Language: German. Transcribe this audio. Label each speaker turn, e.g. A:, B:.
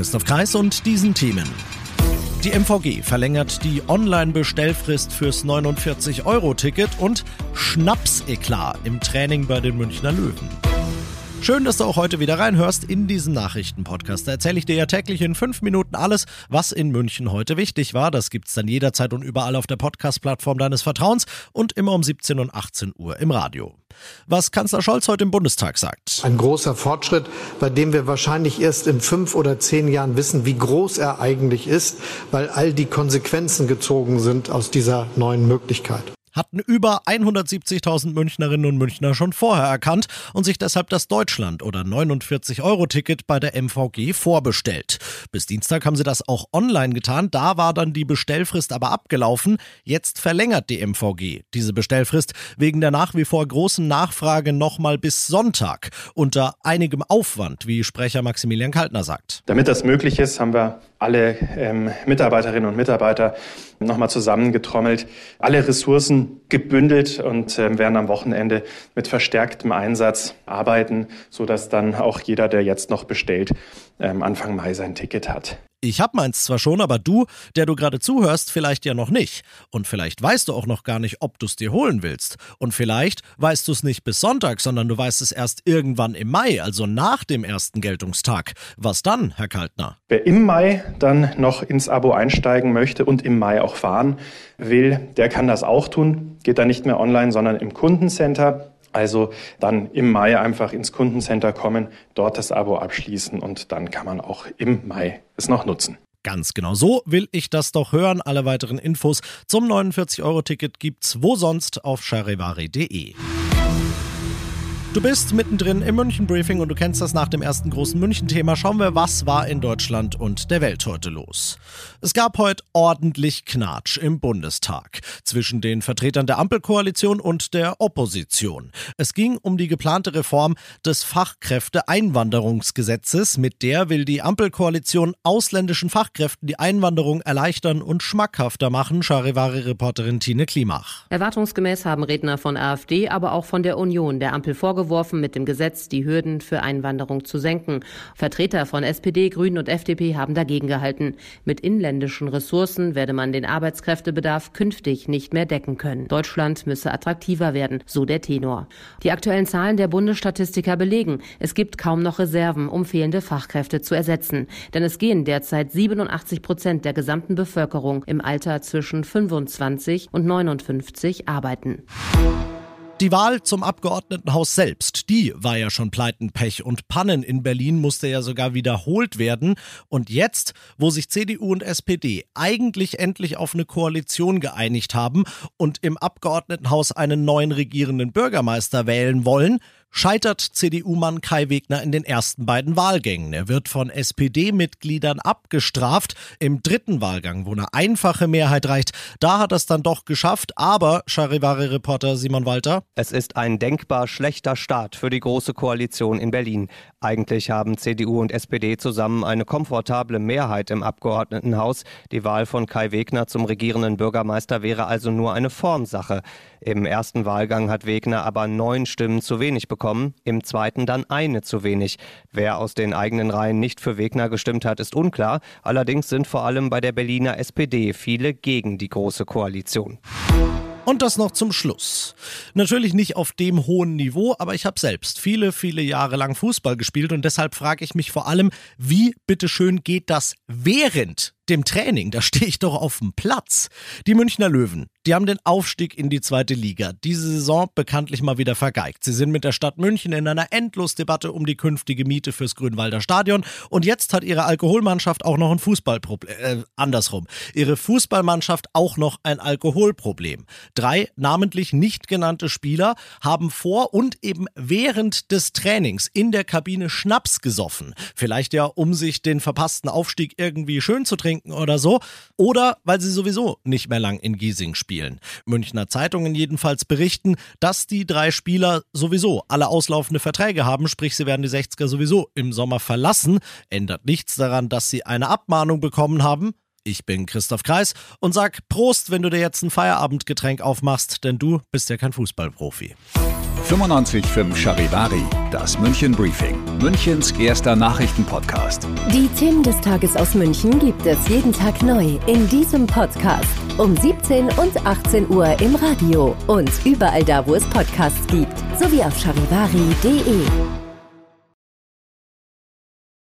A: Christoph Kreis und diesen Themen. Die MVG verlängert die Online-Bestellfrist fürs 49-Euro-Ticket und Schnapseklar im Training bei den Münchner Löwen. Schön, dass du auch heute wieder reinhörst in diesen Nachrichtenpodcast. Da erzähle ich dir ja täglich in fünf Minuten alles, was in München heute wichtig war. Das gibt's dann jederzeit und überall auf der Podcast-Plattform deines Vertrauens und immer um 17 und 18 Uhr im Radio. Was Kanzler Scholz heute im Bundestag sagt.
B: Ein großer Fortschritt, bei dem wir wahrscheinlich erst in fünf oder zehn Jahren wissen, wie groß er eigentlich ist, weil all die Konsequenzen gezogen sind aus dieser neuen Möglichkeit
A: hatten über 170.000 Münchnerinnen und Münchner schon vorher erkannt und sich deshalb das Deutschland- oder 49-Euro-Ticket bei der MVG vorbestellt. Bis Dienstag haben sie das auch online getan, da war dann die Bestellfrist aber abgelaufen. Jetzt verlängert die MVG diese Bestellfrist wegen der nach wie vor großen Nachfrage nochmal bis Sonntag unter einigem Aufwand, wie Sprecher Maximilian Kaltner sagt.
C: Damit das möglich ist, haben wir alle ähm, Mitarbeiterinnen und Mitarbeiter nochmal zusammengetrommelt, alle Ressourcen gebündelt und äh, werden am Wochenende mit verstärktem Einsatz arbeiten, sodass dann auch jeder, der jetzt noch bestellt, ähm, Anfang Mai sein Ticket hat.
A: Ich hab meins zwar schon, aber du, der du gerade zuhörst, vielleicht ja noch nicht. Und vielleicht weißt du auch noch gar nicht, ob du es dir holen willst. Und vielleicht weißt du es nicht bis Sonntag, sondern du weißt es erst irgendwann im Mai, also nach dem ersten Geltungstag. Was dann, Herr Kaltner?
C: Wer im Mai dann noch ins Abo einsteigen möchte und im Mai auch fahren will, der kann das auch tun. Geht dann nicht mehr online, sondern im Kundencenter. Also dann im Mai einfach ins Kundencenter kommen, dort das Abo abschließen und dann kann man auch im Mai es noch nutzen.
A: Ganz genau so will ich das doch hören. Alle weiteren Infos zum 49-Euro-Ticket gibt's wo sonst auf charivari.de. Du bist mittendrin im München-Briefing und du kennst das nach dem ersten großen München-Thema. Schauen wir, was war in Deutschland und der Welt heute los. Es gab heute ordentlich Knatsch im Bundestag zwischen den Vertretern der Ampelkoalition und der Opposition. Es ging um die geplante Reform des Fachkräfteeinwanderungsgesetzes. Mit der will die Ampelkoalition ausländischen Fachkräften die Einwanderung erleichtern und schmackhafter machen, Charivari-Reporterin Tine Klimach.
D: Erwartungsgemäß haben Redner von AfD, aber auch von der Union der Ampel vorgeworfen, vorgeworfen, mit dem Gesetz die Hürden für Einwanderung zu senken. Vertreter von SPD, Grünen und FDP haben dagegen gehalten. Mit inländischen Ressourcen werde man den Arbeitskräftebedarf künftig nicht mehr decken können. Deutschland müsse attraktiver werden, so der Tenor. Die aktuellen Zahlen der Bundesstatistiker belegen, es gibt kaum noch Reserven, um fehlende Fachkräfte zu ersetzen. Denn es gehen derzeit 87 Prozent der gesamten Bevölkerung im Alter zwischen 25 und 59 arbeiten.
A: Die Wahl zum Abgeordnetenhaus selbst, die war ja schon Pleiten, Pech und Pannen. In Berlin musste ja sogar wiederholt werden. Und jetzt, wo sich CDU und SPD eigentlich endlich auf eine Koalition geeinigt haben und im Abgeordnetenhaus einen neuen regierenden Bürgermeister wählen wollen, scheitert CDU-Mann Kai Wegner in den ersten beiden Wahlgängen. Er wird von SPD-Mitgliedern abgestraft. Im dritten Wahlgang, wo eine einfache Mehrheit reicht, da hat er es dann doch geschafft. Aber, Charivari-Reporter Simon Walter.
E: Es ist ein denkbar schlechter Start für die Große Koalition in Berlin. Eigentlich haben CDU und SPD zusammen eine komfortable Mehrheit im Abgeordnetenhaus. Die Wahl von Kai Wegner zum regierenden Bürgermeister wäre also nur eine Formsache. Im ersten Wahlgang hat Wegner aber neun Stimmen zu wenig bekommen, im zweiten dann eine zu wenig. Wer aus den eigenen Reihen nicht für Wegner gestimmt hat, ist unklar. Allerdings sind vor allem bei der Berliner SPD viele gegen die Große Koalition.
A: Und das noch zum Schluss. Natürlich nicht auf dem hohen Niveau, aber ich habe selbst viele, viele Jahre lang Fußball gespielt und deshalb frage ich mich vor allem, wie bitteschön geht das während dem Training, da stehe ich doch auf dem Platz. Die Münchner Löwen, die haben den Aufstieg in die zweite Liga diese Saison bekanntlich mal wieder vergeigt. Sie sind mit der Stadt München in einer Endlosdebatte um die künftige Miete fürs Grünwalder Stadion und jetzt hat ihre Alkoholmannschaft auch noch ein Fußballproblem. Äh, andersrum. Ihre Fußballmannschaft auch noch ein Alkoholproblem. Drei namentlich nicht genannte Spieler haben vor und eben während des Trainings in der Kabine Schnaps gesoffen. Vielleicht ja, um sich den verpassten Aufstieg irgendwie schön zu trinken oder so. Oder weil sie sowieso nicht mehr lang in Giesing spielen. Münchner Zeitungen jedenfalls berichten, dass die drei Spieler sowieso alle auslaufende Verträge haben, sprich sie werden die 60er sowieso im Sommer verlassen. Ändert nichts daran, dass sie eine Abmahnung bekommen haben. Ich bin Christoph Kreis und sag Prost, wenn du dir jetzt ein Feierabendgetränk aufmachst, denn du bist ja kein Fußballprofi.
F: 95.5 Charivari, das München Briefing, Münchens erster Nachrichtenpodcast.
G: Die Themen des Tages aus München gibt es jeden Tag neu in diesem Podcast. Um 17 und 18 Uhr im Radio und überall da, wo es Podcasts gibt, sowie auf charivari.de.